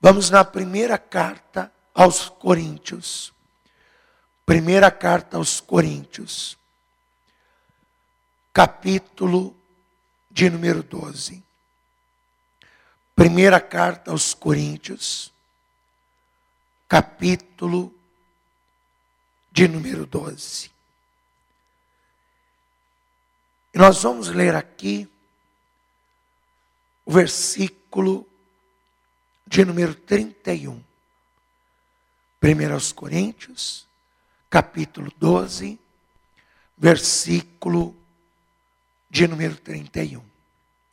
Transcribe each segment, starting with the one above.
Vamos na primeira carta aos Coríntios. Primeira carta aos Coríntios, capítulo de número 12. Primeira carta aos Coríntios, capítulo de número 12. E nós vamos ler aqui o versículo de número 31. 1 aos Coríntios, capítulo 12, versículo de número 31.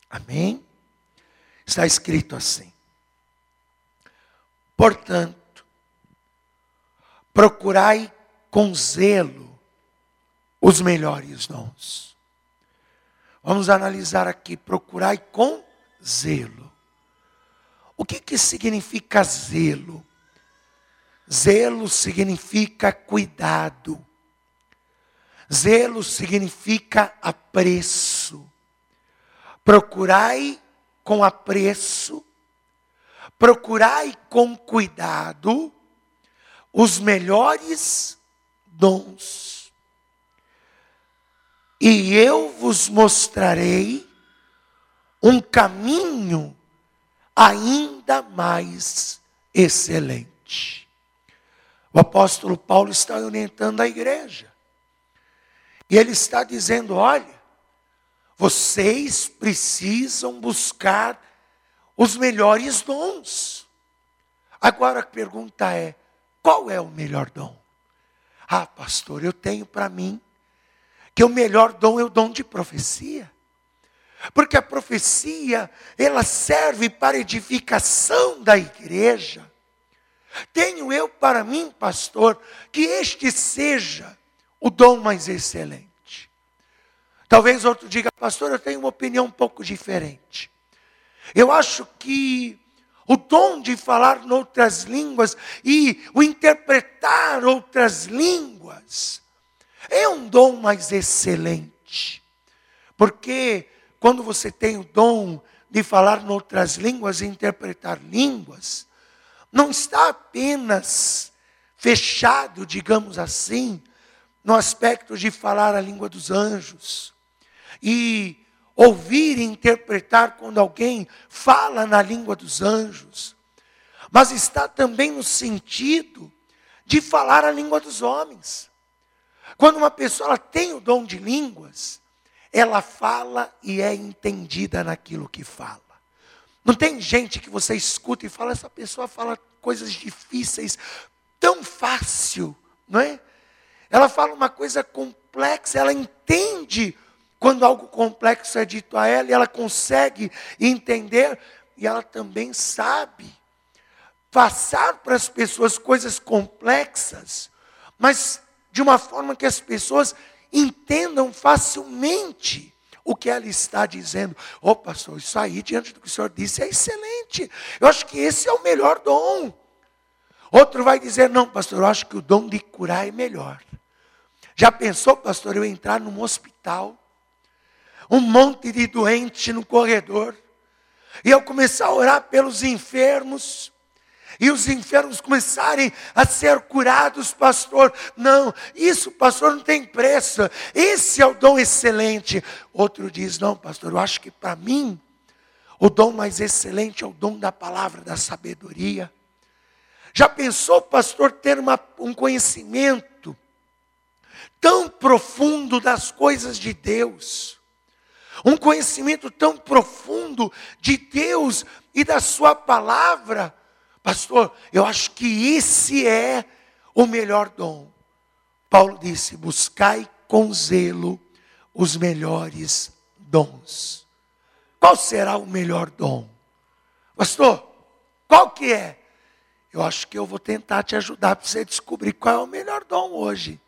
Amém? Está escrito assim: Portanto, procurai com zelo os melhores dons. Vamos analisar aqui, procurai com zelo. O que, que significa zelo? Zelo significa cuidado. Zelo significa apreço. Procurai com apreço, procurai com cuidado os melhores dons. E eu vos mostrarei um caminho ainda mais excelente. O apóstolo Paulo está orientando a igreja. E ele está dizendo: olha, vocês precisam buscar os melhores dons. Agora a pergunta é: qual é o melhor dom? Ah, pastor, eu tenho para mim que o melhor dom é o dom de profecia. Porque a profecia, ela serve para edificação da igreja. Tenho eu para mim, pastor, que este seja o dom mais excelente. Talvez outro diga, pastor, eu tenho uma opinião um pouco diferente. Eu acho que o dom de falar noutras línguas e o interpretar outras línguas é um dom mais excelente. Porque quando você tem o dom de falar noutras línguas e interpretar línguas, não está apenas fechado, digamos assim, no aspecto de falar a língua dos anjos e ouvir e interpretar quando alguém fala na língua dos anjos, mas está também no sentido de falar a língua dos homens. Quando uma pessoa tem o dom de línguas, ela fala e é entendida naquilo que fala. Não tem gente que você escuta e fala, essa pessoa fala coisas difíceis tão fácil, não é? Ela fala uma coisa complexa, ela entende quando algo complexo é dito a ela, e ela consegue entender, e ela também sabe passar para as pessoas coisas complexas, mas de uma forma que as pessoas entendam facilmente o que ela está dizendo. Ô oh, pastor, isso aí, diante do que o senhor disse, é excelente. Eu acho que esse é o melhor dom. Outro vai dizer, não, pastor, eu acho que o dom de curar é melhor. Já pensou, pastor, eu entrar num hospital, um monte de doente no corredor, e eu começar a orar pelos enfermos, e os enfermos começarem a ser curados, pastor. Não, isso, pastor, não tem preço. Esse é o dom excelente. Outro diz: Não, pastor, eu acho que para mim, o dom mais excelente é o dom da palavra da sabedoria. Já pensou, pastor, ter uma, um conhecimento tão profundo das coisas de Deus? Um conhecimento tão profundo de Deus e da Sua palavra Pastor, eu acho que esse é o melhor dom. Paulo disse: buscai com zelo os melhores dons. Qual será o melhor dom? Pastor, qual que é? Eu acho que eu vou tentar te ajudar para você descobrir qual é o melhor dom hoje.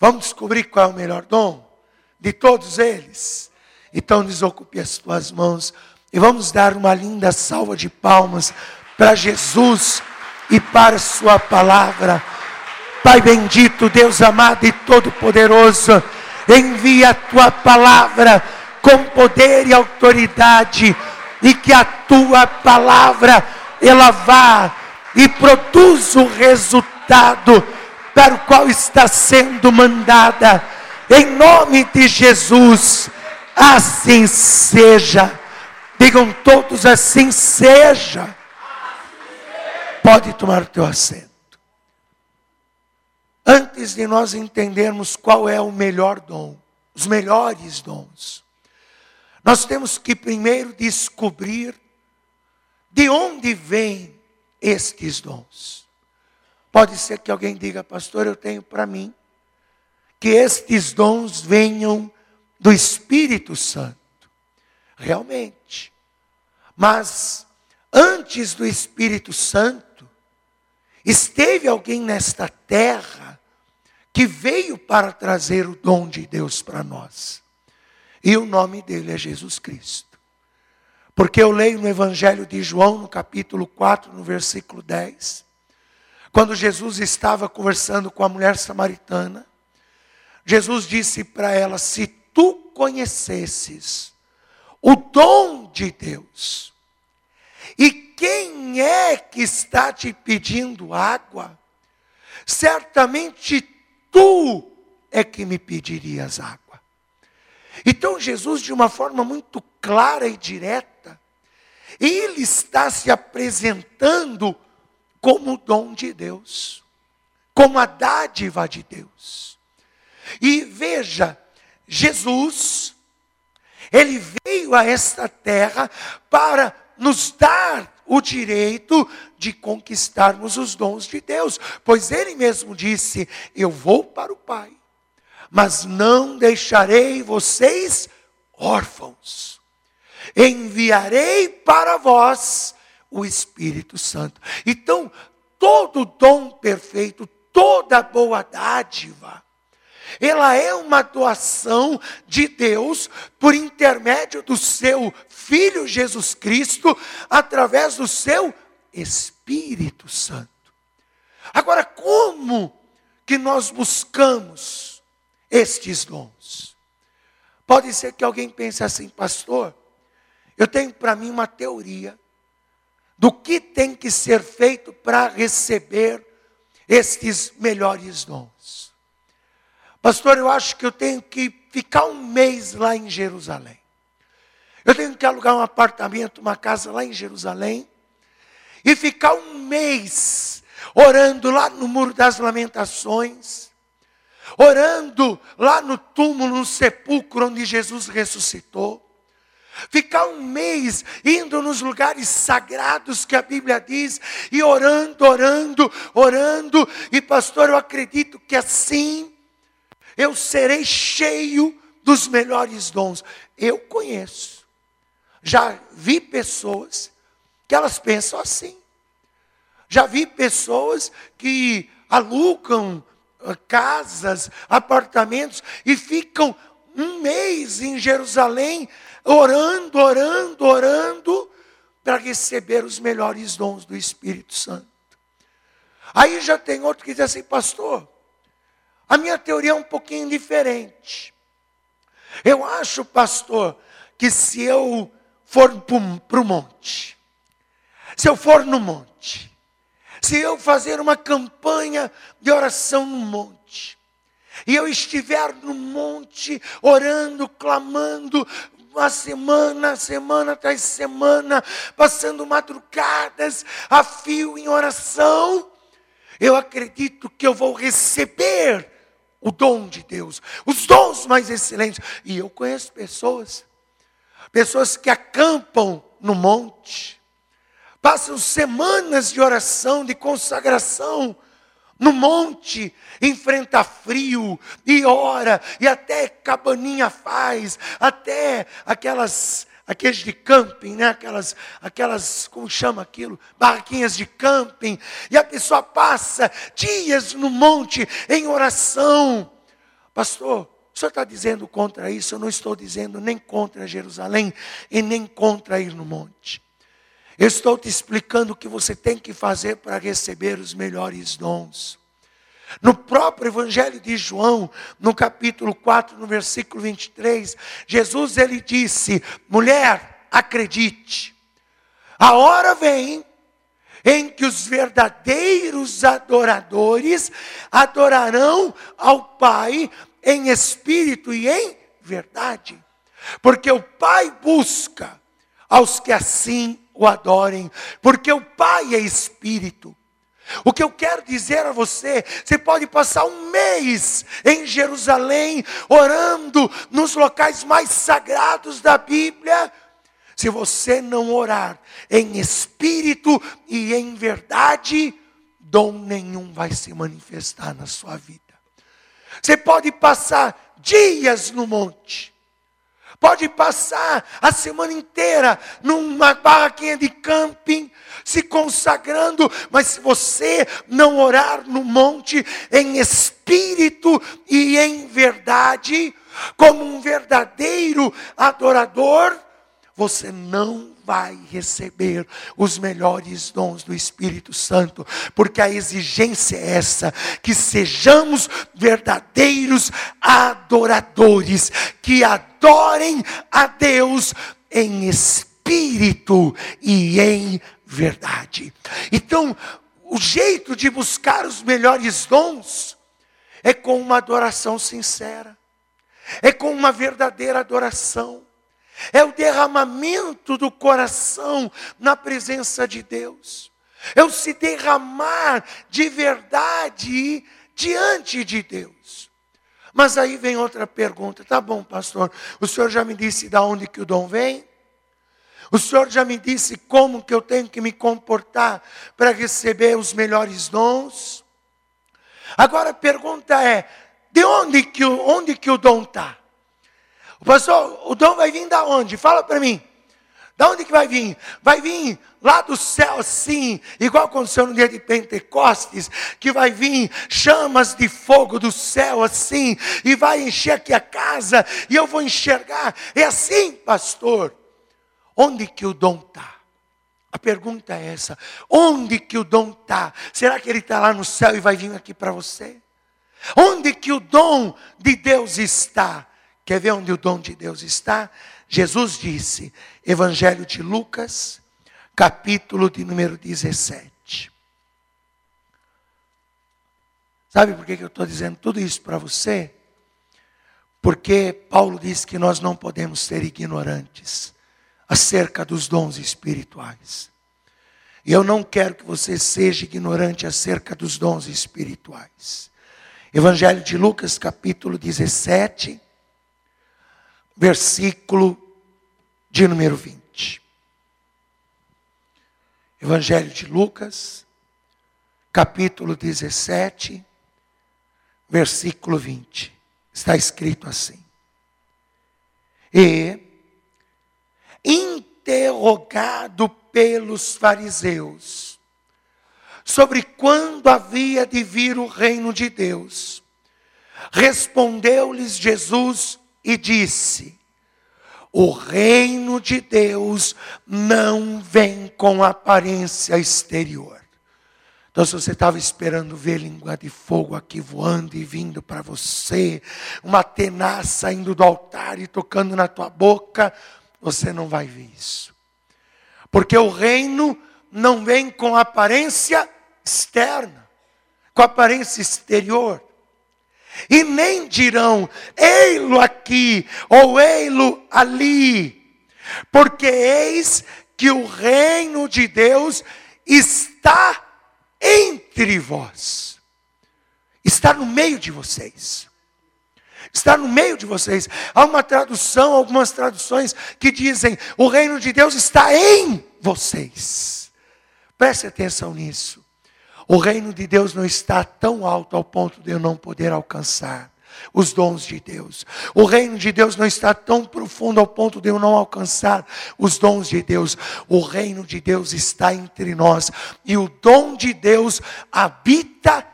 Vamos descobrir qual é o melhor dom? De todos eles. Então desocupe as tuas mãos e vamos dar uma linda salva de palmas para Jesus e para Sua palavra. Pai bendito, Deus amado e todo-poderoso, envia a Tua palavra com poder e autoridade, e que a Tua palavra ela vá e produz o resultado para o qual está sendo mandada. Em nome de Jesus, assim seja. Digam todos assim seja. Pode tomar o teu assento. Antes de nós entendermos qual é o melhor dom, os melhores dons, nós temos que primeiro descobrir de onde vêm estes dons. Pode ser que alguém diga, pastor, eu tenho para mim que estes dons venham do Espírito Santo. Realmente. Mas antes do Espírito Santo, esteve alguém nesta terra que veio para trazer o dom de Deus para nós. E o nome dele é Jesus Cristo. Porque eu leio no Evangelho de João, no capítulo 4, no versículo 10, quando Jesus estava conversando com a mulher samaritana, Jesus disse para ela: Se tu conhecesses o dom de Deus, e quem é que está te pedindo água, certamente tu é que me pedirias água. Então Jesus, de uma forma muito clara e direta, ele está se apresentando como dom de Deus, como a dádiva de Deus. E veja, Jesus, ele veio a esta terra para nos dar o direito de conquistarmos os dons de Deus, pois ele mesmo disse: Eu vou para o Pai, mas não deixarei vocês órfãos, enviarei para vós o Espírito Santo. Então, todo dom perfeito, toda boa dádiva, ela é uma doação de Deus por intermédio do seu Filho Jesus Cristo, através do seu Espírito Santo. Agora, como que nós buscamos estes dons? Pode ser que alguém pense assim, pastor, eu tenho para mim uma teoria do que tem que ser feito para receber estes melhores dons. Pastor, eu acho que eu tenho que ficar um mês lá em Jerusalém. Eu tenho que alugar um apartamento, uma casa lá em Jerusalém e ficar um mês orando lá no Muro das Lamentações, orando lá no túmulo, no sepulcro onde Jesus ressuscitou. Ficar um mês indo nos lugares sagrados que a Bíblia diz, e orando, orando, orando, e pastor, eu acredito que assim eu serei cheio dos melhores dons. Eu conheço, já vi pessoas que elas pensam assim. Já vi pessoas que alugam ah, casas, apartamentos e ficam um mês em Jerusalém orando, orando, orando, para receber os melhores dons do Espírito Santo. Aí já tem outro que diz assim, pastor, a minha teoria é um pouquinho diferente. Eu acho, pastor, que se eu for para o monte, se eu for no monte, se eu fazer uma campanha de oração no monte, e eu estiver no monte orando, clamando, uma semana, semana atrás semana, passando madrugadas a fio em oração, eu acredito que eu vou receber o dom de Deus, os dons mais excelentes. E eu conheço pessoas, pessoas que acampam no monte, passam semanas de oração, de consagração, no monte, enfrenta frio e ora, e até cabaninha faz, até aquelas aqueles de camping, né? Aquelas, aquelas, como chama aquilo? Barraquinhas de camping. E a pessoa passa dias no monte em oração. Pastor, senhor está dizendo contra isso? Eu não estou dizendo nem contra Jerusalém e nem contra ir no monte. Eu estou te explicando o que você tem que fazer para receber os melhores dons. No próprio Evangelho de João, no capítulo 4, no versículo 23, Jesus ele disse: mulher, acredite, a hora vem em que os verdadeiros adoradores adorarão ao Pai em espírito e em verdade. Porque o Pai busca aos que assim o adorem, porque o Pai é espírito. O que eu quero dizer a você, você pode passar um mês em Jerusalém, orando nos locais mais sagrados da Bíblia, se você não orar em espírito e em verdade, dom nenhum vai se manifestar na sua vida. Você pode passar dias no monte, pode passar a semana inteira numa barraquinha de camping, se consagrando, mas se você não orar no monte em espírito e em verdade, como um verdadeiro adorador, você não vai receber os melhores dons do Espírito Santo, porque a exigência é essa: que sejamos verdadeiros adoradores, que adorem a Deus em espírito e em verdade. Então, o jeito de buscar os melhores dons é com uma adoração sincera, é com uma verdadeira adoração é o derramamento do coração na presença de Deus, é o se derramar de verdade diante de Deus. Mas aí vem outra pergunta, tá bom, pastor, o senhor já me disse de onde que o dom vem? O senhor já me disse como que eu tenho que me comportar para receber os melhores dons? Agora a pergunta é: de onde que, onde que o dom está? Pastor, o dom vai vir da onde? Fala para mim. Da onde que vai vir? Vai vir lá do céu assim, igual aconteceu no dia de Pentecostes, que vai vir chamas de fogo do céu assim, e vai encher aqui a casa, e eu vou enxergar. É assim, pastor. Onde que o dom está? A pergunta é essa: onde que o dom está? Será que ele está lá no céu e vai vir aqui para você? Onde que o dom de Deus está? Quer ver onde o dom de Deus está? Jesus disse, Evangelho de Lucas, capítulo de número 17. Sabe por que eu estou dizendo tudo isso para você? Porque Paulo diz que nós não podemos ser ignorantes acerca dos dons espirituais. E eu não quero que você seja ignorante acerca dos dons espirituais. Evangelho de Lucas, capítulo 17, versículo de número 20. Evangelho de Lucas, capítulo 17, versículo 20. Está escrito assim: E, interrogado pelos fariseus, sobre quando havia de vir o reino de Deus, respondeu-lhes Jesus e disse: O reino de Deus não vem com aparência exterior. Então, se você estava esperando ver língua de fogo aqui voando e vindo para você, uma tenaça saindo do altar e tocando na tua boca, você não vai ver isso. Porque o reino não vem com aparência externa, com aparência exterior. E nem dirão, ei-lo aqui, ou ei-lo ali, porque eis que o reino de Deus está entre vós, está no meio de vocês. Está no meio de vocês. Há uma tradução, algumas traduções que dizem: o reino de Deus está em vocês. Preste atenção nisso. O reino de Deus não está tão alto ao ponto de eu não poder alcançar os dons de Deus. O reino de Deus não está tão profundo ao ponto de eu não alcançar os dons de Deus. O reino de Deus está entre nós e o dom de Deus habita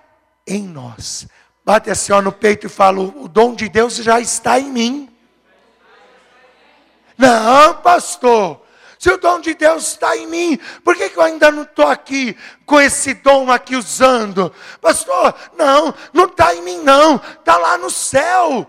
em nós. Bate assim ó, no peito e fala: o dom de Deus já está em mim. Não, pastor. Se o dom de Deus está em mim, por que, que eu ainda não estou aqui com esse dom aqui usando? Pastor, não, não está em mim não, está lá no céu.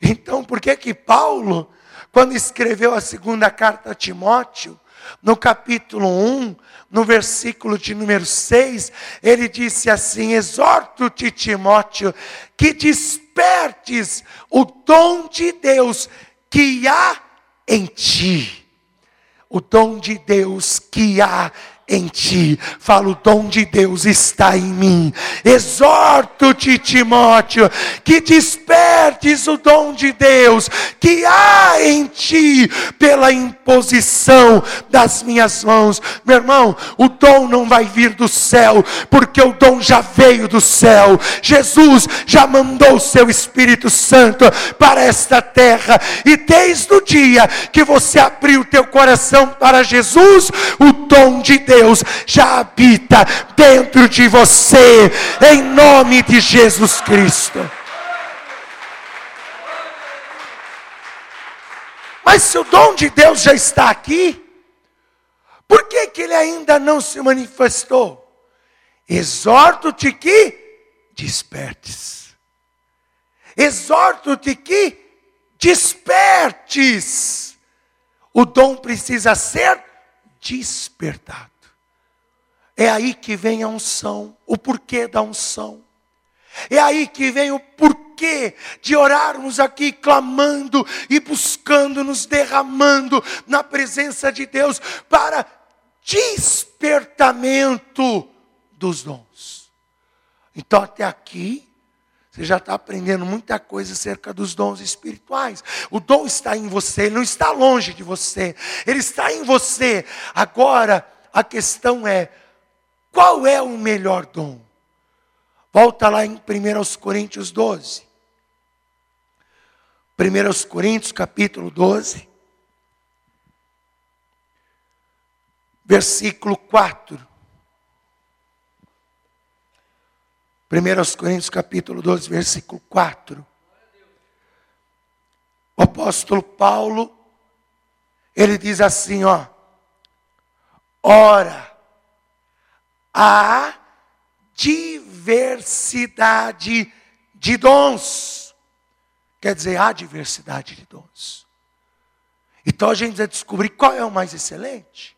Então por que que Paulo, quando escreveu a segunda carta a Timóteo, No capítulo 1, no versículo de número 6, ele disse assim: Exorto-te, Timóteo, que despertes o dom de Deus que há em ti. O dom de Deus que há em ti. Fala, o dom de Deus está em mim. Exorto-te, Timóteo, que despertes o dom de Deus que há em ti pela imposição das minhas mãos. Meu irmão, o dom não vai vir do céu, porque o dom já veio do céu. Jesus já mandou o seu Espírito Santo para esta terra, e desde o dia que você abriu teu coração para Jesus, o dom de Deus Deus já habita dentro de você, em nome de Jesus Cristo. Mas se o dom de Deus já está aqui, por que, que ele ainda não se manifestou? Exorto-te que despertes. Exorto-te que despertes. O dom precisa ser despertado. É aí que vem a unção, o porquê da unção. É aí que vem o porquê de orarmos aqui clamando e buscando, nos derramando na presença de Deus para despertamento dos dons. Então, até aqui, você já está aprendendo muita coisa acerca dos dons espirituais. O dom está em você, ele não está longe de você, ele está em você. Agora, a questão é: qual é o melhor dom? Volta lá em 1 Coríntios 12. 1 Coríntios capítulo 12. Versículo 4. 1 Coríntios capítulo 12, versículo 4. O apóstolo Paulo, ele diz assim, ó: Ora, a diversidade de dons. Quer dizer, há diversidade de dons. Então a gente vai descobrir qual é o mais excelente.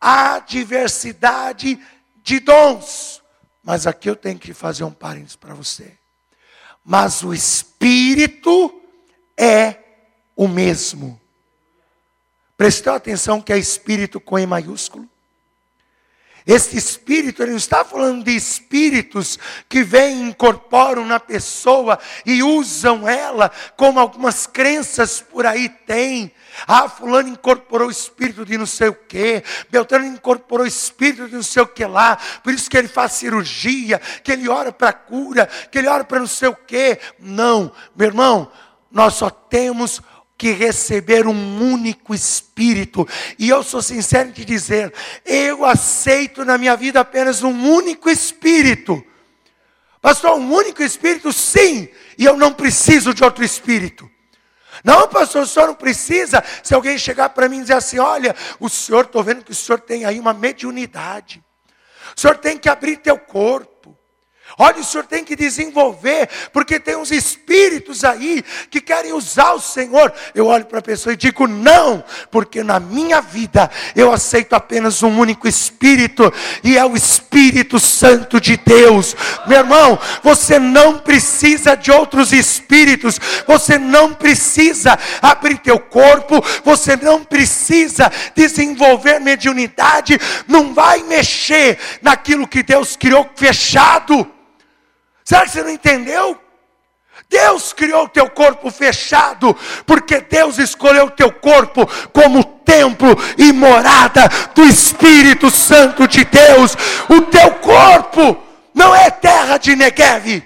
Há diversidade de dons. Mas aqui eu tenho que fazer um parênteses para você. Mas o Espírito é o mesmo. Prestou atenção que é Espírito com E maiúsculo? Este espírito, ele não está falando de espíritos que vêm, incorporam na pessoa e usam ela, como algumas crenças por aí têm. Ah, fulano incorporou o espírito de não sei o quê, Beltrano incorporou o espírito de não sei o que lá, por isso que ele faz cirurgia, que ele ora para cura, que ele ora para não sei o quê. Não, meu irmão, nós só temos que receber um único Espírito. E eu sou sincero em te dizer, eu aceito na minha vida apenas um único Espírito. Pastor, um único Espírito? Sim, e eu não preciso de outro Espírito. Não, pastor, o senhor não precisa. Se alguém chegar para mim e dizer assim: olha, o senhor, estou vendo que o senhor tem aí uma mediunidade. O senhor tem que abrir teu corpo. Olha, o senhor tem que desenvolver, porque tem uns espíritos aí que querem usar o Senhor. Eu olho para a pessoa e digo: não, porque na minha vida eu aceito apenas um único Espírito, e é o Espírito Santo de Deus. Meu irmão, você não precisa de outros espíritos, você não precisa abrir teu corpo, você não precisa desenvolver mediunidade, não vai mexer naquilo que Deus criou fechado. Será que você não entendeu? Deus criou o teu corpo fechado, porque Deus escolheu o teu corpo como templo e morada do Espírito Santo de Deus. O teu corpo não é terra de Negev.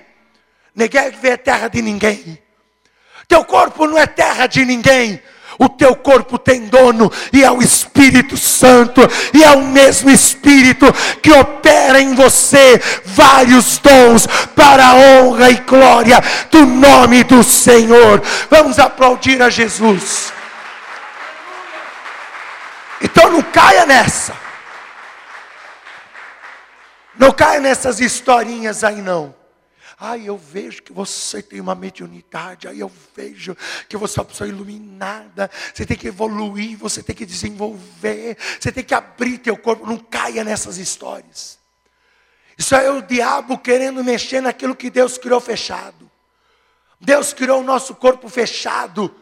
Negev é terra de ninguém. Teu corpo não é terra de ninguém. O teu corpo tem dono e é o Espírito Santo, e é o mesmo Espírito que opera em você vários dons para a honra e glória do nome do Senhor. Vamos aplaudir a Jesus. Então não caia nessa. Não caia nessas historinhas aí não. Ai, eu vejo que você tem uma mediunidade. Ai, eu vejo que você é uma pessoa iluminada. Você tem que evoluir, você tem que desenvolver. Você tem que abrir teu corpo. Não caia nessas histórias. Isso é o diabo querendo mexer naquilo que Deus criou fechado. Deus criou o nosso corpo fechado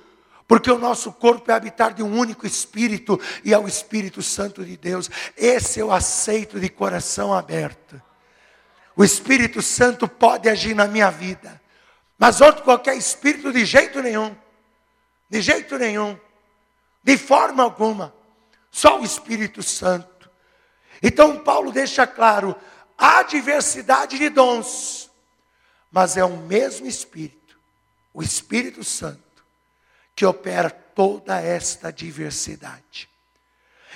porque o nosso corpo é habitar de um único Espírito e é o Espírito Santo de Deus. Esse eu aceito de coração aberto. O Espírito Santo pode agir na minha vida, mas outro qualquer espírito de jeito nenhum. De jeito nenhum. De forma alguma. Só o Espírito Santo. Então Paulo deixa claro: há diversidade de dons, mas é o mesmo Espírito, o Espírito Santo que opera toda esta diversidade.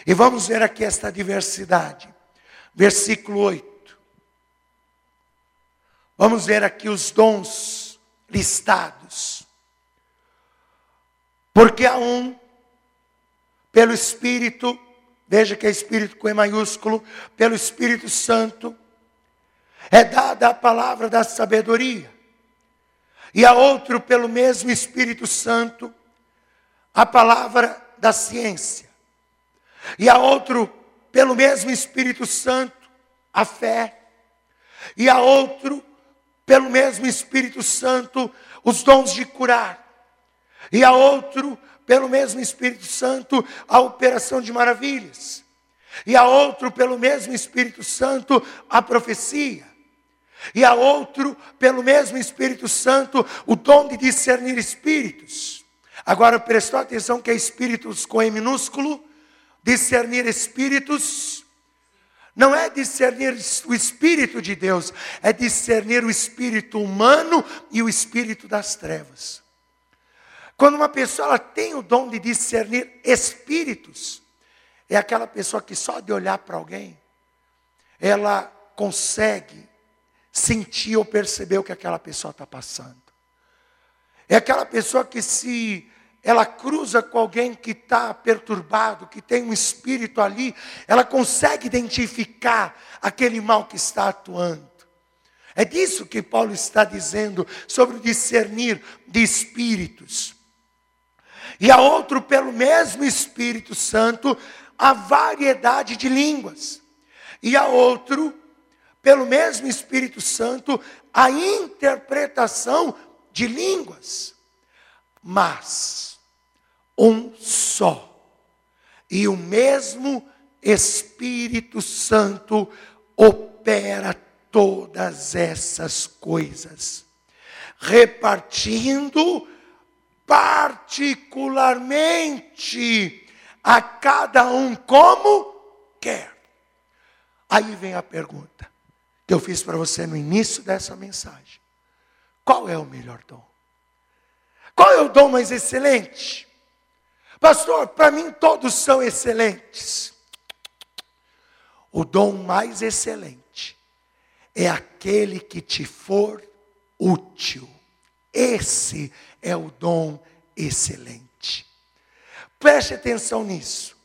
E vamos ver aqui esta diversidade. Versículo 8. Vamos ver aqui os dons listados. Porque há um, pelo Espírito, veja que é Espírito com E maiúsculo, pelo Espírito Santo, é dada a palavra da sabedoria. E a outro, pelo mesmo Espírito Santo, a palavra da ciência. E a outro, pelo mesmo Espírito Santo, a fé. E a outro, pelo mesmo Espírito Santo, os dons de curar. E a outro, pelo mesmo Espírito Santo, a operação de maravilhas. E a outro, pelo mesmo Espírito Santo, a profecia. E a outro, pelo mesmo Espírito Santo, o dom de discernir espíritos. Agora prestou atenção que é espíritos com E minúsculo, discernir espíritos, não é discernir o espírito de Deus, é discernir o espírito humano e o espírito das trevas. Quando uma pessoa ela tem o dom de discernir espíritos, é aquela pessoa que só de olhar para alguém, ela consegue sentir ou perceber o que aquela pessoa está passando. É aquela pessoa que se ela cruza com alguém que está perturbado, que tem um espírito ali, ela consegue identificar aquele mal que está atuando. É disso que Paulo está dizendo sobre o discernir de espíritos. E a outro, pelo mesmo Espírito Santo, a variedade de línguas. E a outro, pelo mesmo Espírito Santo, a interpretação de línguas. Mas um só. E o mesmo Espírito Santo opera todas essas coisas, repartindo particularmente a cada um como quer. Aí vem a pergunta que eu fiz para você no início dessa mensagem: qual é o melhor dom? Qual é o dom mais excelente? Pastor, para mim todos são excelentes. O dom mais excelente é aquele que te for útil. Esse é o dom excelente. Preste atenção nisso.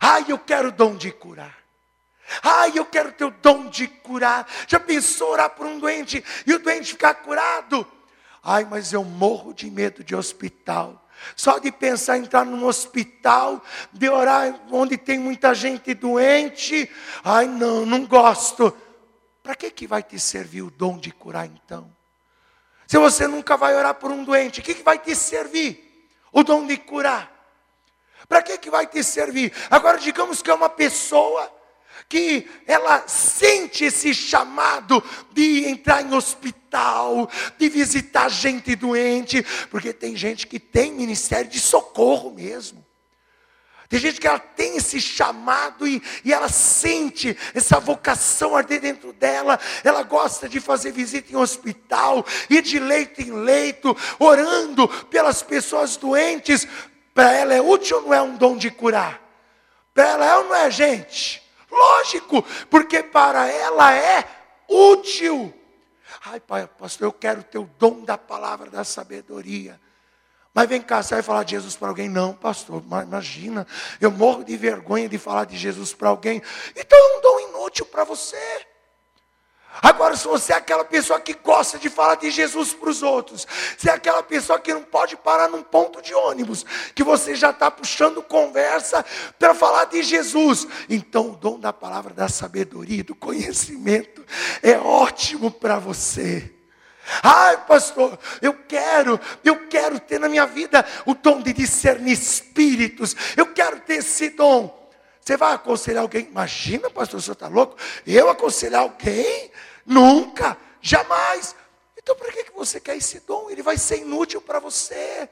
Ai, eu quero o dom de curar. Ai, eu quero ter o dom de curar. Já pensou orar por um doente e o doente ficar curado? Ai, mas eu morro de medo de hospital. Só de pensar em entrar num hospital, de orar onde tem muita gente doente, ai não, não gosto. Para que, que vai te servir o dom de curar então? Se você nunca vai orar por um doente, o que, que vai te servir? O dom de curar. Para que, que vai te servir? Agora, digamos que é uma pessoa que ela sente esse chamado de entrar em hospital, de visitar gente doente, porque tem gente que tem ministério de socorro mesmo. Tem gente que ela tem esse chamado e, e ela sente essa vocação arder dentro dela. Ela gosta de fazer visita em hospital, ir de leito em leito, orando pelas pessoas doentes. Para ela é útil ou não é um dom de curar? Para ela é ou não é gente? Lógico, porque para ela é útil. Ai, pai, pastor, eu quero ter o dom da palavra da sabedoria. Mas vem cá, você vai falar de Jesus para alguém? Não, pastor, imagina, eu morro de vergonha de falar de Jesus para alguém. Então é um dom inútil para você. Agora, se você é aquela pessoa que gosta de falar de Jesus para os outros, se é aquela pessoa que não pode parar num ponto de ônibus, que você já está puxando conversa para falar de Jesus, então o dom da palavra da sabedoria, do conhecimento, é ótimo para você. Ai, pastor, eu quero, eu quero ter na minha vida o dom de discernir espíritos, eu quero ter esse dom. Você vai aconselhar alguém? Imagina, pastor, o senhor está louco? Eu aconselhar alguém? Nunca, jamais. Então, para que você quer esse dom? Ele vai ser inútil para você.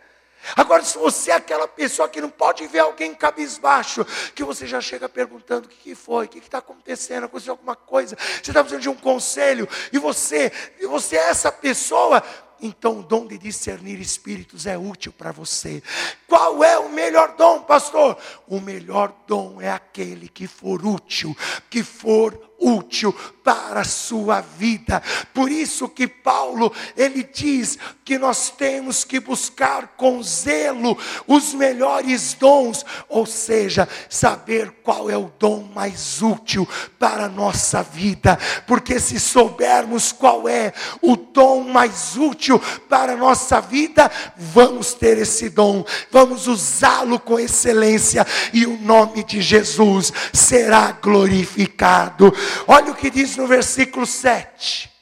Agora, se você é aquela pessoa que não pode ver alguém cabisbaixo, que você já chega perguntando o que, que foi, o que está acontecendo, aconteceu alguma coisa, você está precisando de um conselho, e você, e você é essa pessoa, então o dom de discernir espíritos é útil para você. Qual é o melhor dom, pastor? O melhor dom é aquele que for útil, que for útil para a sua vida. Por isso que Paulo, ele diz que nós temos que buscar com zelo os melhores dons, ou seja, saber qual é o dom mais útil para a nossa vida, porque se soubermos qual é o dom mais útil para a nossa vida, vamos ter esse dom, vamos usá-lo com excelência e o nome de Jesus será glorificado. Olha o que diz no versículo 7.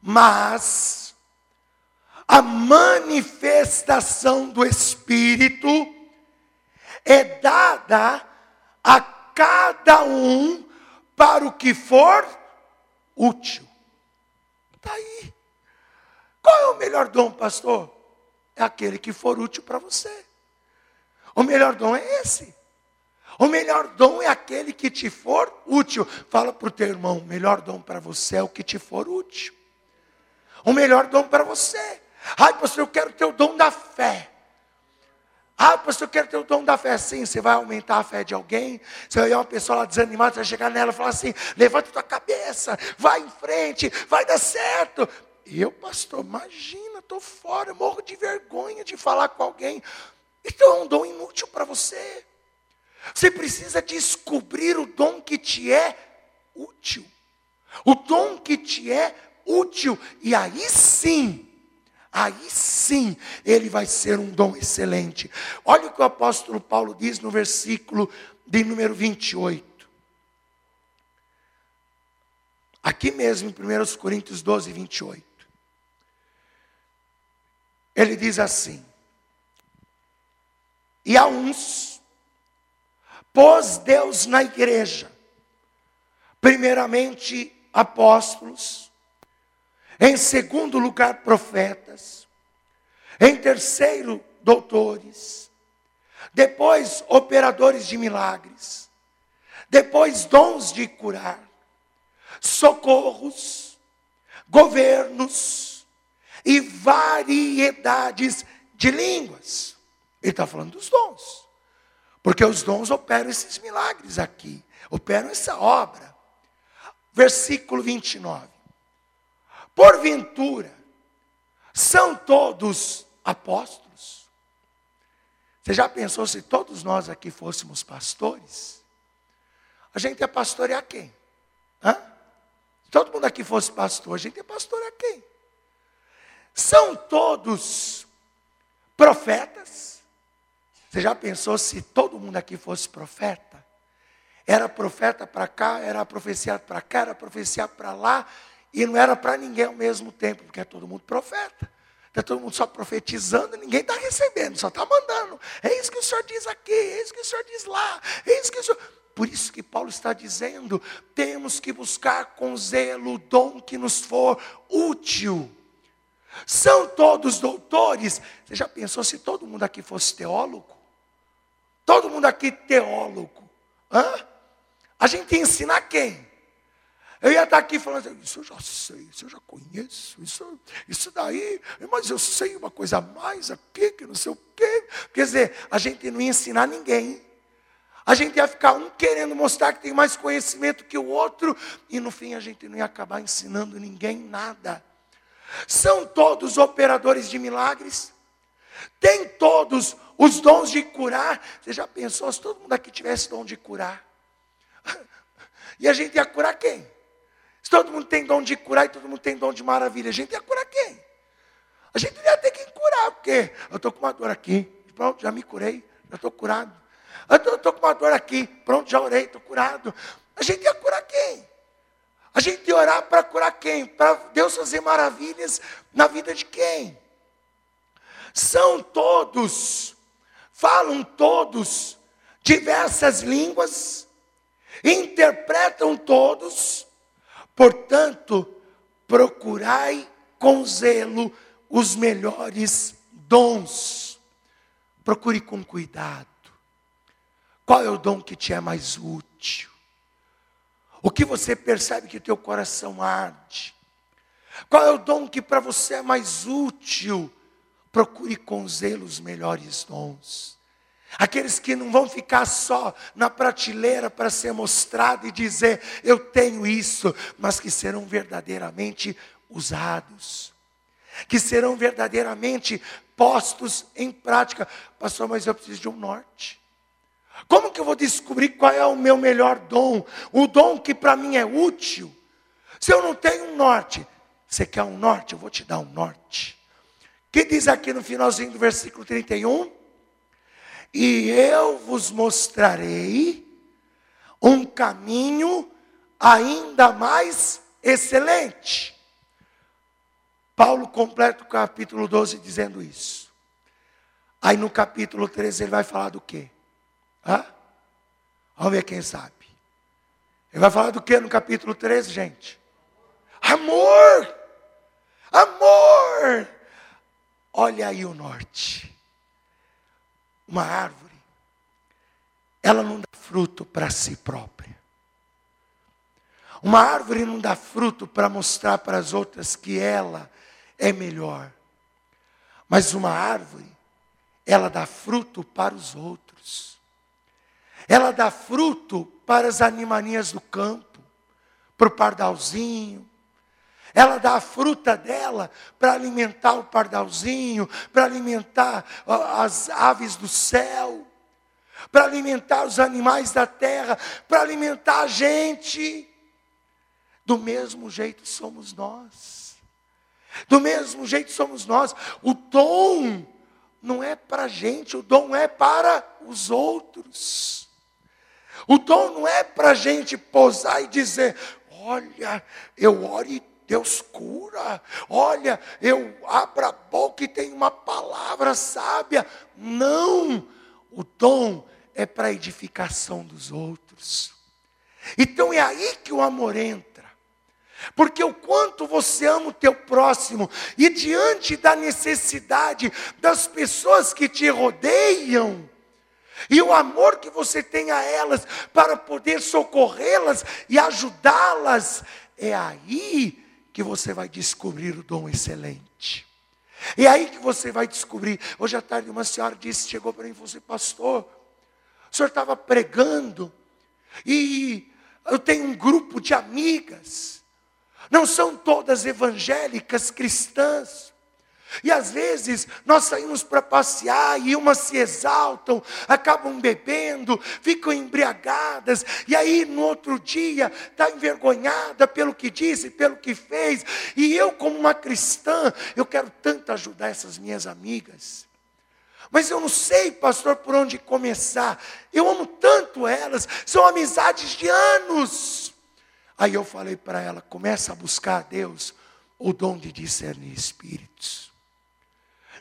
Mas a manifestação do Espírito é dada a cada um para o que for útil. Está aí. Qual é o melhor dom, pastor? É aquele que for útil para você. O melhor dom é esse. O melhor dom é aquele que te for útil. Fala para o teu irmão: o melhor dom para você é o que te for útil. O melhor dom para você. Ai, pastor, eu quero ter o dom da fé. Ah, pastor, eu quero ter o dom da fé. Sim, você vai aumentar a fé de alguém. Você vai ver uma pessoa lá desanimada, você vai chegar nela e falar assim: levanta tua cabeça, vai em frente, vai dar certo. E eu, pastor, imagina, estou fora, morro de vergonha de falar com alguém. Então é um dom inútil para você. Você precisa descobrir o dom que te é útil. O dom que te é útil. E aí sim, aí sim, ele vai ser um dom excelente. Olha o que o apóstolo Paulo diz no versículo de número 28. Aqui mesmo, em 1 Coríntios 12, 28. Ele diz assim: E a uns pôs Deus na igreja, primeiramente apóstolos, em segundo lugar profetas, em terceiro doutores, depois operadores de milagres, depois dons de curar, socorros, governos. E variedades de línguas. Ele está falando dos dons. Porque os dons operam esses milagres aqui, operam essa obra. Versículo 29. Porventura, são todos apóstolos? Você já pensou se todos nós aqui fôssemos pastores? A gente ia pastorear quem? Hã? Se todo mundo aqui fosse pastor, a gente ia pastorear quem? São todos profetas? Você já pensou se todo mundo aqui fosse profeta? Era profeta para cá, era profeciado para cá, era profeciado para lá, e não era para ninguém ao mesmo tempo, porque é todo mundo profeta. Está todo mundo só profetizando, ninguém está recebendo, só está mandando. É isso que o Senhor diz aqui, é isso que o Senhor diz lá, é isso que o Senhor. Por isso que Paulo está dizendo: temos que buscar com zelo o dom que nos for útil. São todos doutores. Você já pensou se todo mundo aqui fosse teólogo? Todo mundo aqui teólogo. Hã? A gente ia ensinar quem? Eu ia estar aqui falando assim, isso eu já sei, isso eu já conheço, isso, isso daí, mas eu sei uma coisa a mais aqui, que não sei o quê. Quer dizer, a gente não ia ensinar ninguém. A gente ia ficar um querendo mostrar que tem mais conhecimento que o outro, e no fim a gente não ia acabar ensinando ninguém nada. São todos operadores de milagres? Tem todos os dons de curar. Você já pensou se todo mundo aqui tivesse dom de curar? E a gente ia curar quem? Se todo mundo tem dom de curar e todo mundo tem dom de maravilha, a gente ia curar quem? A gente ia ter que curar, porque eu estou com uma dor aqui, pronto, já me curei, já estou curado. Eu estou com uma dor aqui, pronto, já orei, estou curado. A gente ia curar quem? A gente ia orar para curar quem? Para Deus fazer maravilhas na vida de quem? São todos, falam todos diversas línguas, interpretam todos, portanto, procurai com zelo os melhores dons. Procure com cuidado. Qual é o dom que te é mais útil? O que você percebe que teu coração arde? Qual é o dom que para você é mais útil? Procure com zelo os melhores dons. Aqueles que não vão ficar só na prateleira para ser mostrado e dizer, eu tenho isso, mas que serão verdadeiramente usados, que serão verdadeiramente postos em prática. Pastor, mas eu preciso de um norte. Como que eu vou descobrir qual é o meu melhor dom? O dom que para mim é útil. Se eu não tenho um norte, você quer um norte? Eu vou te dar um norte. Que diz aqui no finalzinho do versículo 31? E eu vos mostrarei um caminho ainda mais excelente. Paulo completa o capítulo 12 dizendo isso. Aí no capítulo 13 ele vai falar do quê? Hã? Vamos ver quem sabe. Ele vai falar do que no capítulo 13, gente? Amor! Amor! Olha aí o norte. Uma árvore, ela não dá fruto para si própria. Uma árvore não dá fruto para mostrar para as outras que ela é melhor. Mas uma árvore, ela dá fruto para os outros. Ela dá fruto para as animaninhas do campo, para o pardalzinho. Ela dá a fruta dela para alimentar o pardalzinho, para alimentar as aves do céu, para alimentar os animais da terra, para alimentar a gente. Do mesmo jeito somos nós. Do mesmo jeito somos nós. O dom não é para a gente, o dom é para os outros. O dom não é para a gente posar e dizer: olha, eu oro e Deus cura. Olha, eu abro a boca e tenho uma palavra sábia. Não, o dom é para edificação dos outros. Então é aí que o amor entra. Porque o quanto você ama o teu próximo e diante da necessidade das pessoas que te rodeiam, e o amor que você tem a elas para poder socorrê-las e ajudá-las, é aí que você vai descobrir o dom excelente. É aí que você vai descobrir. Hoje à tarde uma senhora disse, chegou para mim e falou assim, pastor, o senhor estava pregando e eu tenho um grupo de amigas. Não são todas evangélicas cristãs. E às vezes nós saímos para passear e umas se exaltam, acabam bebendo, ficam embriagadas, e aí no outro dia está envergonhada pelo que disse, pelo que fez. E eu, como uma cristã, eu quero tanto ajudar essas minhas amigas. Mas eu não sei, pastor, por onde começar. Eu amo tanto elas, são amizades de anos. Aí eu falei para ela: começa a buscar a Deus o dom de discernir espíritos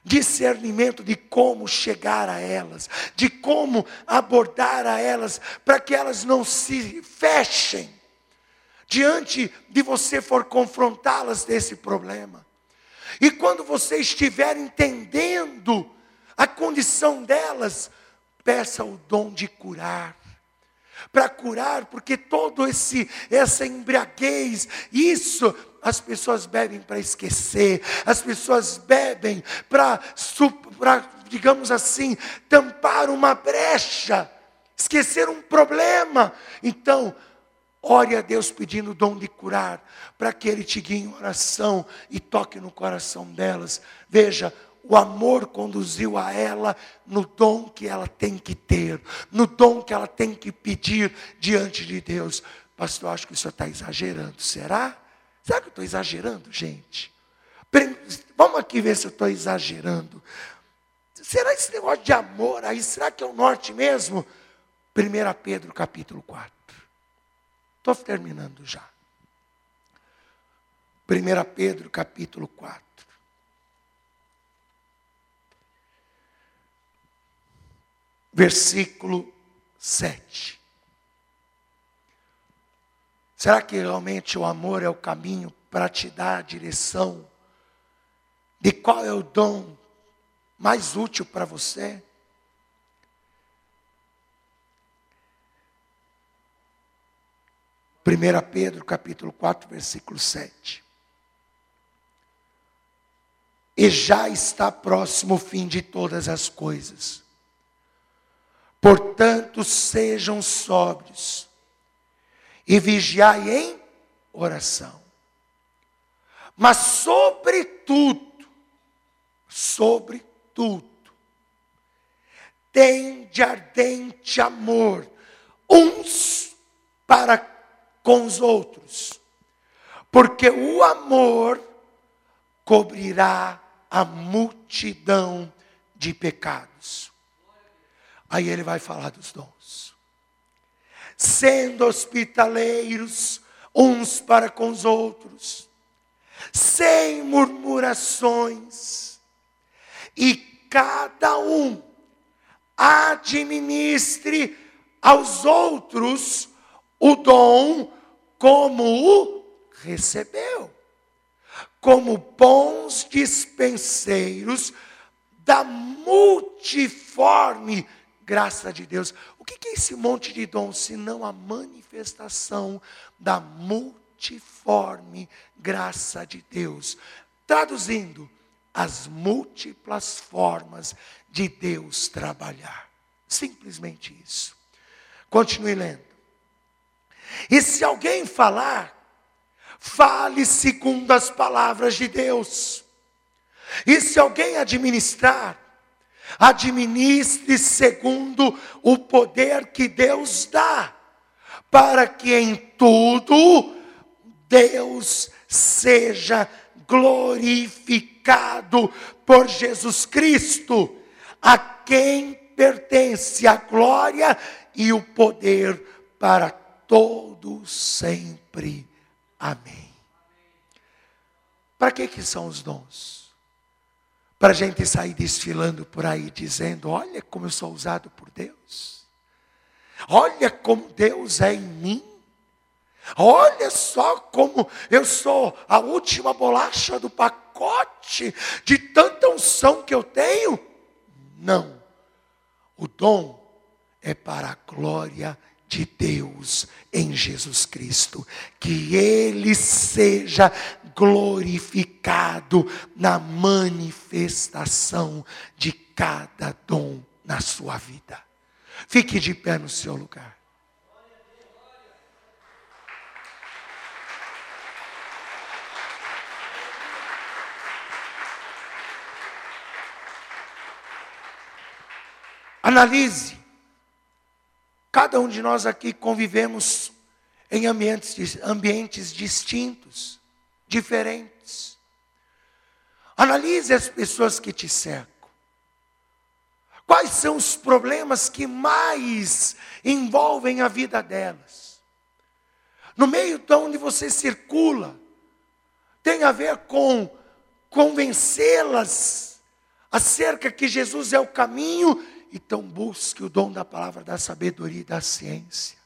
discernimento de como chegar a elas, de como abordar a elas, para que elas não se fechem diante de você for confrontá-las desse problema. E quando você estiver entendendo a condição delas, peça o dom de curar para curar, porque todo esse essa embriaguez, isso as pessoas bebem para esquecer, as pessoas bebem para, digamos assim, tampar uma brecha, esquecer um problema. Então, ore a Deus pedindo o dom de curar, para que Ele te guie em oração e toque no coração delas. Veja, o amor conduziu a ela no dom que ela tem que ter, no dom que ela tem que pedir diante de Deus Pastor, acho que o senhor está exagerando. Será? Será que eu estou exagerando, gente? Vamos aqui ver se eu estou exagerando. Será esse negócio de amor aí? Será que é o norte mesmo? 1 Pedro capítulo 4. Estou terminando já. 1 Pedro capítulo 4. Versículo 7. Será que realmente o amor é o caminho para te dar a direção de qual é o dom mais útil para você? Primeira Pedro, capítulo 4, versículo 7. E já está próximo o fim de todas as coisas. Portanto, sejam sóbrios e vigiai em oração. Mas sobretudo, sobretudo, tem de ardente amor uns para com os outros, porque o amor cobrirá a multidão de pecados. Aí ele vai falar dos dons. Sendo hospitaleiros uns para com os outros, sem murmurações, e cada um administre aos outros o dom como o recebeu, como bons dispenseiros da multiforme graça de Deus. O que é esse monte de dons, senão a manifestação da multiforme graça de Deus? Traduzindo, as múltiplas formas de Deus trabalhar. Simplesmente isso. Continue lendo. E se alguém falar, fale segundo as palavras de Deus. E se alguém administrar, administre segundo o poder que Deus dá, para que em tudo Deus seja glorificado por Jesus Cristo, a quem pertence a glória e o poder para todo sempre. Amém. Para que que são os dons? Para a gente sair desfilando por aí dizendo: Olha como eu sou usado por Deus. Olha como Deus é em mim. Olha só como eu sou a última bolacha do pacote de tanta unção que eu tenho. Não. O dom é para a glória de Deus em Jesus Cristo. Que Ele seja glorificado na manifestação de cada dom na sua vida. Fique de pé no seu lugar. Analise. Cada um de nós aqui convivemos em ambientes, ambientes distintos diferentes. Analise as pessoas que te cercam. Quais são os problemas que mais envolvem a vida delas? No meio de onde você circula, tem a ver com convencê-las acerca que Jesus é o caminho, então busque o dom da palavra da sabedoria e da ciência.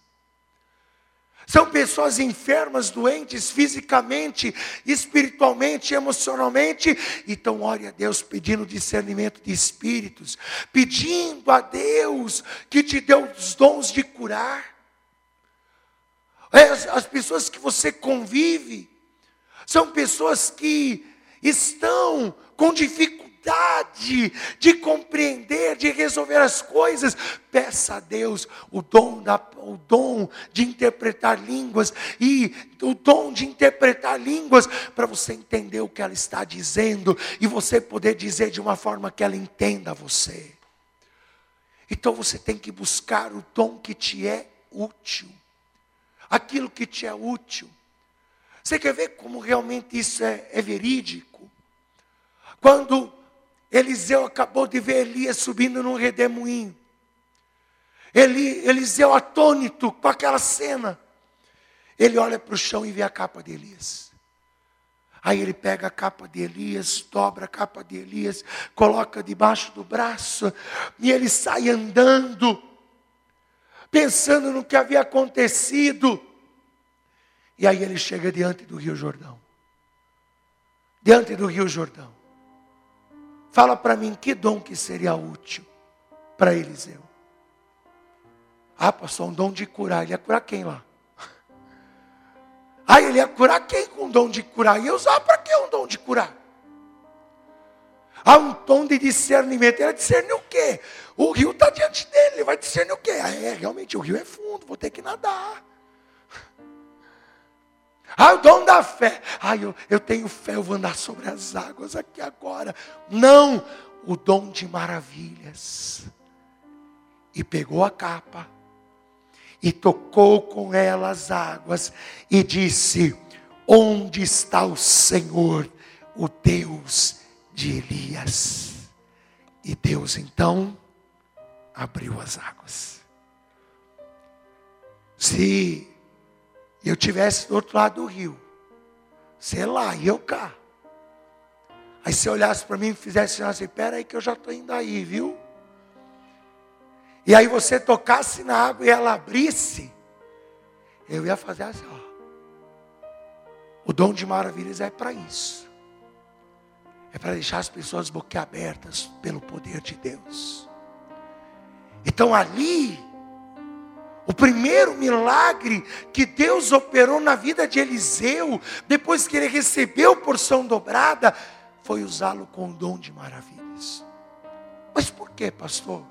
São pessoas enfermas, doentes fisicamente, espiritualmente, emocionalmente. Então, ore a Deus pedindo discernimento de espíritos, pedindo a Deus que te dê os dons de curar. As, as pessoas que você convive são pessoas que estão com dificuldade dificuldade de compreender, de resolver as coisas, peça a Deus o dom, da, o dom de interpretar línguas e o dom de interpretar línguas para você entender o que ela está dizendo e você poder dizer de uma forma que ela entenda você. Então você tem que buscar o dom que te é útil. aquilo que te é útil. Você quer ver como realmente isso é, é verídico? Quando Eliseu acabou de ver Elias subindo num redemoinho, Eli, Eliseu atônito com aquela cena, ele olha para o chão e vê a capa de Elias. Aí ele pega a capa de Elias, dobra a capa de Elias, coloca debaixo do braço e ele sai andando, pensando no que havia acontecido. E aí ele chega diante do Rio Jordão. Diante do Rio Jordão. Fala para mim que dom que seria útil para Eliseu. Ah, pastor, um dom de curar. Ele ia curar quem lá? Ah, ele ia curar quem com o dom de curar? Ia usar para que um dom de curar? Há um tom de discernimento. Ele vai discernir o quê? O rio está diante dele, ele vai discernir o quê? Ah, é, realmente o rio é fundo, vou ter que nadar. Ah, o dom da fé. Ah, eu, eu tenho fé, eu vou andar sobre as águas aqui agora. Não, o dom de maravilhas. E pegou a capa e tocou com ela as águas e disse: Onde está o Senhor, o Deus de Elias? E Deus então abriu as águas. Se eu tivesse do outro lado do rio, sei lá, e eu cá. Aí se olhasse para mim e fizesse assim, pera aí que eu já estou indo aí, viu? e aí você tocasse na água e ela abrisse, eu ia fazer assim, ó. O dom de maravilhas é para isso. É para deixar as pessoas boquiabertas pelo poder de Deus. Então ali, o primeiro milagre que Deus operou na vida de Eliseu, depois que ele recebeu porção dobrada, foi usá-lo com o dom de maravilhas. Mas por que, pastor?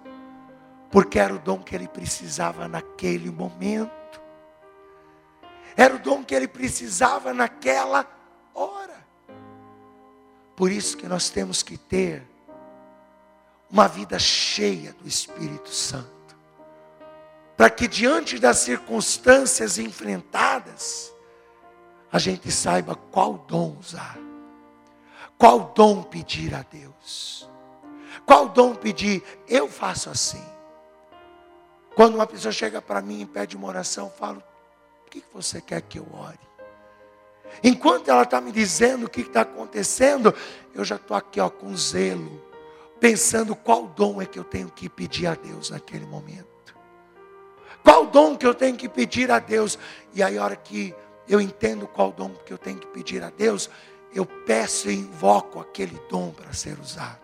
porque era o dom que ele precisava naquele momento, era o dom que ele precisava naquela hora. Por isso que nós temos que ter uma vida cheia do Espírito Santo, para que diante das circunstâncias enfrentadas, a gente saiba qual dom usar, qual dom pedir a Deus, qual dom pedir, eu faço assim. Quando uma pessoa chega para mim e pede uma oração, eu falo: O que você quer que eu ore? Enquanto ela está me dizendo o que está acontecendo, eu já estou aqui ó, com zelo, pensando qual dom é que eu tenho que pedir a Deus naquele momento. Qual dom que eu tenho que pedir a Deus? E aí, a hora que eu entendo qual dom que eu tenho que pedir a Deus, eu peço e invoco aquele dom para ser usado.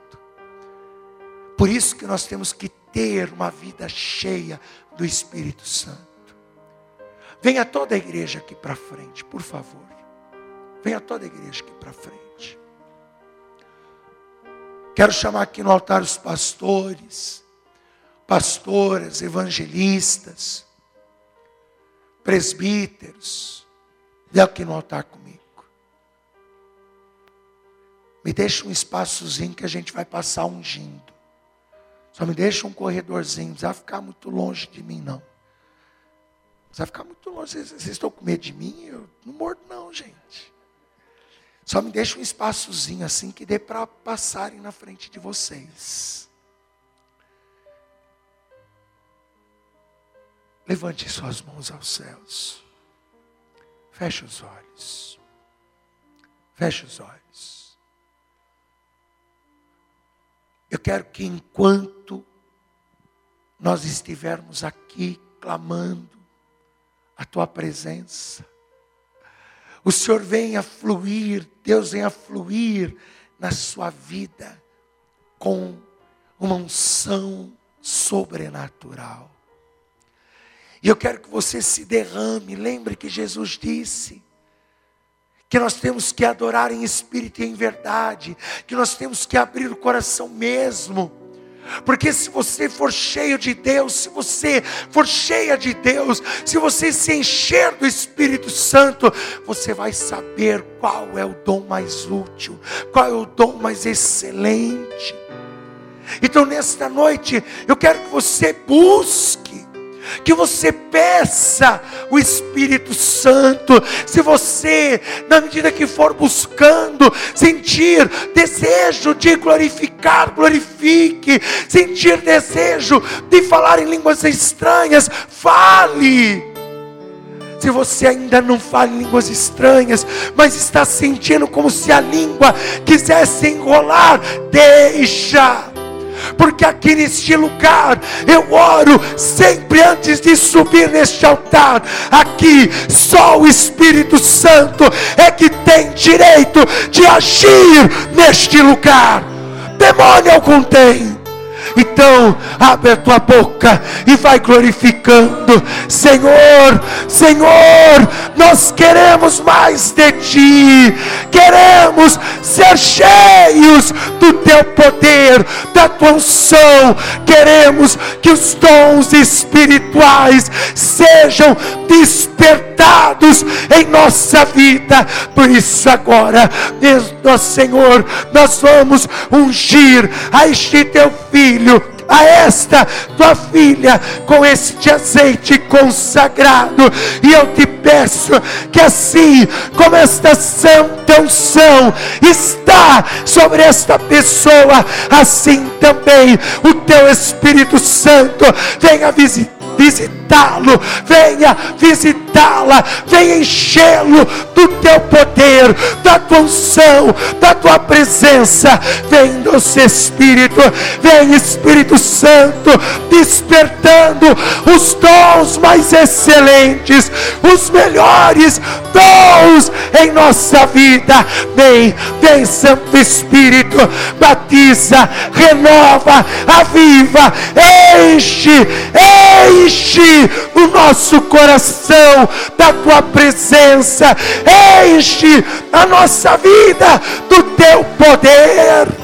Por isso que nós temos que ter uma vida cheia do Espírito Santo. Venha toda a igreja aqui para frente, por favor. Venha toda a igreja aqui para frente. Quero chamar aqui no altar os pastores, pastoras, evangelistas, presbíteros. Vem aqui no altar comigo. Me deixa um espaçozinho que a gente vai passar ungindo. Só me deixa um corredorzinho, não precisa ficar muito longe de mim, não. Não precisa ficar muito longe. Vocês, vocês estão com medo de mim? Eu não mordo, não, gente. Só me deixa um espaçozinho assim que dê para passarem na frente de vocês. Levante suas mãos aos céus. Feche os olhos. Feche os olhos. Eu quero que enquanto nós estivermos aqui clamando a tua presença, o Senhor venha fluir, Deus venha fluir na sua vida com uma unção sobrenatural. E eu quero que você se derrame. Lembre que Jesus disse: que nós temos que adorar em espírito e em verdade, que nós temos que abrir o coração mesmo. Porque se você for cheio de Deus, se você for cheia de Deus, se você se encher do Espírito Santo, você vai saber qual é o dom mais útil, qual é o dom mais excelente. Então, nesta noite, eu quero que você busque que você peça o Espírito Santo. Se você, na medida que for buscando, sentir desejo de glorificar, glorifique. Sentir desejo de falar em línguas estranhas, fale. Se você ainda não fala línguas estranhas, mas está sentindo como se a língua quisesse enrolar, deixa porque aqui neste lugar eu oro sempre antes de subir neste altar. Aqui só o Espírito Santo é que tem direito de agir neste lugar. Demônio algum tem. Então, abre a tua boca e vai glorificando. Senhor, Senhor, nós queremos mais de ti. Queremos ser cheios do teu poder, da tua unção. Queremos que os dons espirituais sejam despertados em nossa vida. Por isso agora, Deus, Senhor, nós vamos ungir a este teu filho filho, a esta tua filha, com este azeite consagrado. E eu te peço que assim como esta santa unção está sobre esta pessoa, assim também o teu Espírito Santo venha visitar visitá-lo, venha visitá-la, venha enchê-lo do teu poder, da tua unção, da tua presença. Vem, nosso Espírito, vem, Espírito Santo, despertando os dons mais excelentes, os melhores dons em nossa vida. Vem, vem, Santo Espírito, batiza, renova, aviva, enche, enche enche o nosso coração da tua presença, enche a nossa vida do teu poder.